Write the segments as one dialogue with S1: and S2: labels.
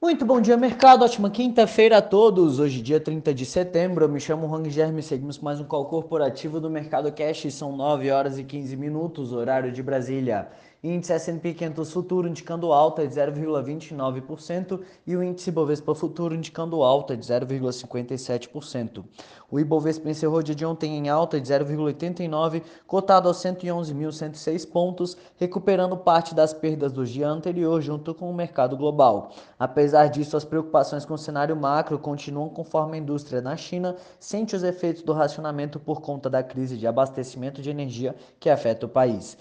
S1: Muito bom dia, mercado. Ótima quinta-feira a todos. Hoje, dia 30 de setembro. Eu me chamo Hang Germe. Seguimos mais um call corporativo do Mercado Cash. São 9 horas e 15 minutos, horário de Brasília. Índice S&P 500 futuro indicando alta de 0,29% e o índice Bovespa futuro indicando alta de 0,57%. O Ibovespa encerrou dia de ontem em alta de 0,89, cotado aos 111.106 pontos, recuperando parte das perdas do dia anterior junto com o mercado global. Apesar disso, as preocupações com o cenário macro continuam conforme a indústria na China sente os efeitos do racionamento por conta da crise de abastecimento de energia que afeta o país.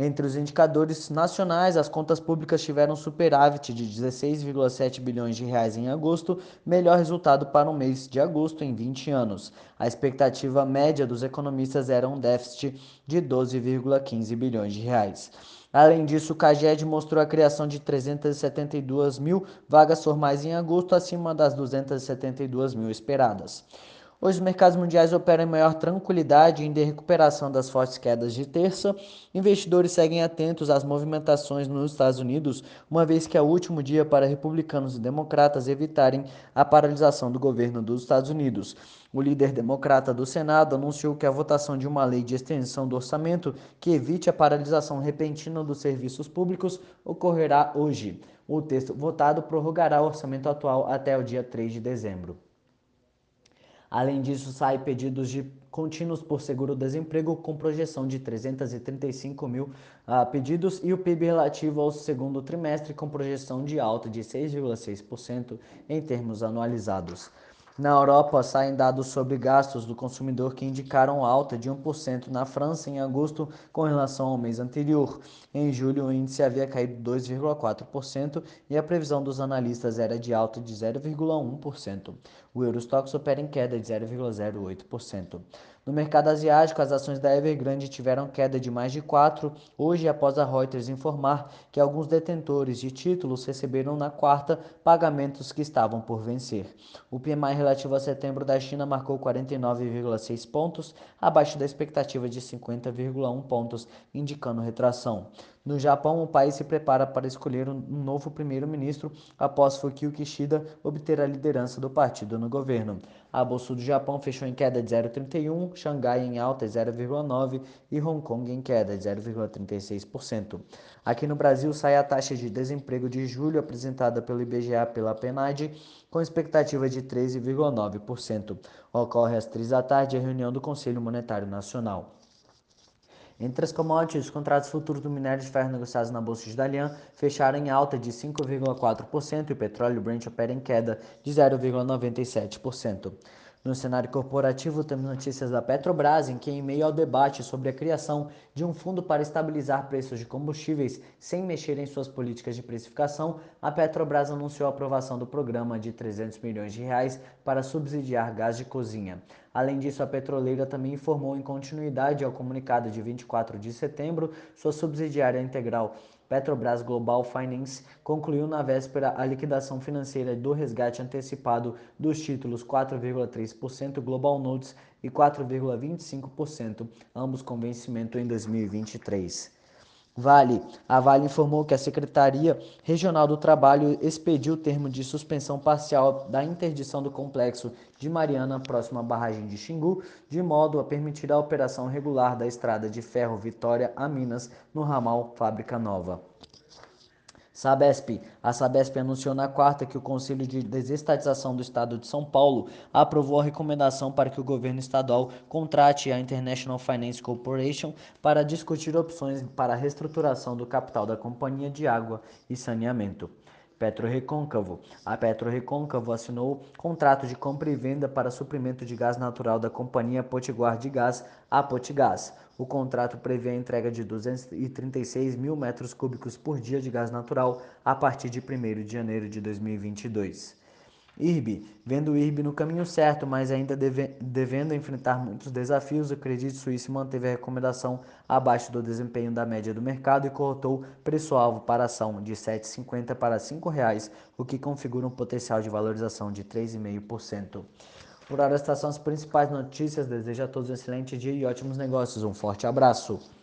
S1: Entre os indicadores nacionais, as contas públicas tiveram superávit de 16,7 bilhões de reais em agosto, melhor resultado para o mês de agosto em 20 anos. A expectativa média dos economistas era um déficit de 12,15 bilhões de reais. Além disso, o CAGED mostrou a criação de 372 mil vagas formais em agosto, acima das 272 mil esperadas. Hoje os mercados mundiais operam em maior tranquilidade em recuperação das fortes quedas de terça. Investidores seguem atentos às movimentações nos Estados Unidos, uma vez que é o último dia para republicanos e democratas evitarem a paralisação do governo dos Estados Unidos. O líder democrata do Senado anunciou que a votação de uma lei de extensão do orçamento que evite a paralisação repentina dos serviços públicos ocorrerá hoje. O texto votado prorrogará o orçamento atual até o dia 3 de dezembro. Além disso, sai pedidos de contínuos por seguro-desemprego com projeção de 335 mil uh, pedidos e o PIB relativo ao segundo trimestre com projeção de alta de 6,6% em termos anualizados. Na Europa, saem dados sobre gastos do consumidor que indicaram alta de 1% na França em agosto com relação ao mês anterior. Em julho, o índice havia caído 2,4% e a previsão dos analistas era de alta de 0,1%. O Eurostox opera em queda de 0,08%. No mercado asiático, as ações da Evergrande tiveram queda de mais de 4 hoje após a Reuters informar que alguns detentores de títulos receberam na quarta pagamentos que estavam por vencer. O PMI relativo a setembro da China marcou 49,6 pontos, abaixo da expectativa de 50,1 pontos, indicando retração. No Japão, o país se prepara para escolher um novo primeiro-ministro após Fukio Kishida obter a liderança do partido no governo. A Bolsa do Japão fechou em queda de 0,31, Xangai em alta de 0,9 e Hong Kong em queda de 0,36%. Aqui no Brasil sai a taxa de desemprego de julho apresentada pelo IBGA pela PNAD com expectativa de 13,9%. Ocorre às 3 da tarde a reunião do Conselho Monetário Nacional. Entre as commodities, os contratos futuros do minério de ferro negociados na Bolsa de Dalian fecharam em alta de 5,4% e o petróleo Brent opera em queda de 0,97%. No cenário corporativo, temos notícias da Petrobras, em que, em meio ao debate sobre a criação de um fundo para estabilizar preços de combustíveis sem mexer em suas políticas de precificação, a Petrobras anunciou a aprovação do programa de 300 milhões de reais para subsidiar gás de cozinha. Além disso, a petroleira também informou em continuidade ao comunicado de 24 de setembro sua subsidiária integral Petrobras Global Finance concluiu na véspera a liquidação financeira do resgate antecipado dos títulos 4,3% Global Notes e 4,25%, ambos com vencimento em 2023. Vale. A Vale informou que a Secretaria Regional do Trabalho expediu o termo de suspensão parcial da interdição do complexo de Mariana, próximo à barragem de Xingu, de modo a permitir a operação regular da estrada de ferro Vitória a Minas, no ramal Fábrica Nova. Sabesp. A Sabesp anunciou na quarta que o Conselho de Desestatização do Estado de São Paulo aprovou a recomendação para que o governo estadual contrate a International Finance Corporation para discutir opções para a reestruturação do capital da Companhia de Água e Saneamento. Petrorecôncavo. A Petrorecôncavo assinou contrato de compra e venda para suprimento de gás natural da Companhia Potiguar de Gás, a Potigás. O contrato prevê a entrega de 236 mil metros cúbicos por dia de gás natural a partir de 1 de janeiro de 2022. IRB, vendo o IRB no caminho certo, mas ainda deve, devendo enfrentar muitos desafios, o Credit Suisse manteve a recomendação abaixo do desempenho da média do mercado e cortou preço-alvo para a ação de R$ 7,50 para R$ 5,00, o que configura um potencial de valorização de 3,5%. Por hora, estas são as principais notícias. Desejo a todos um excelente dia e ótimos negócios. Um forte abraço.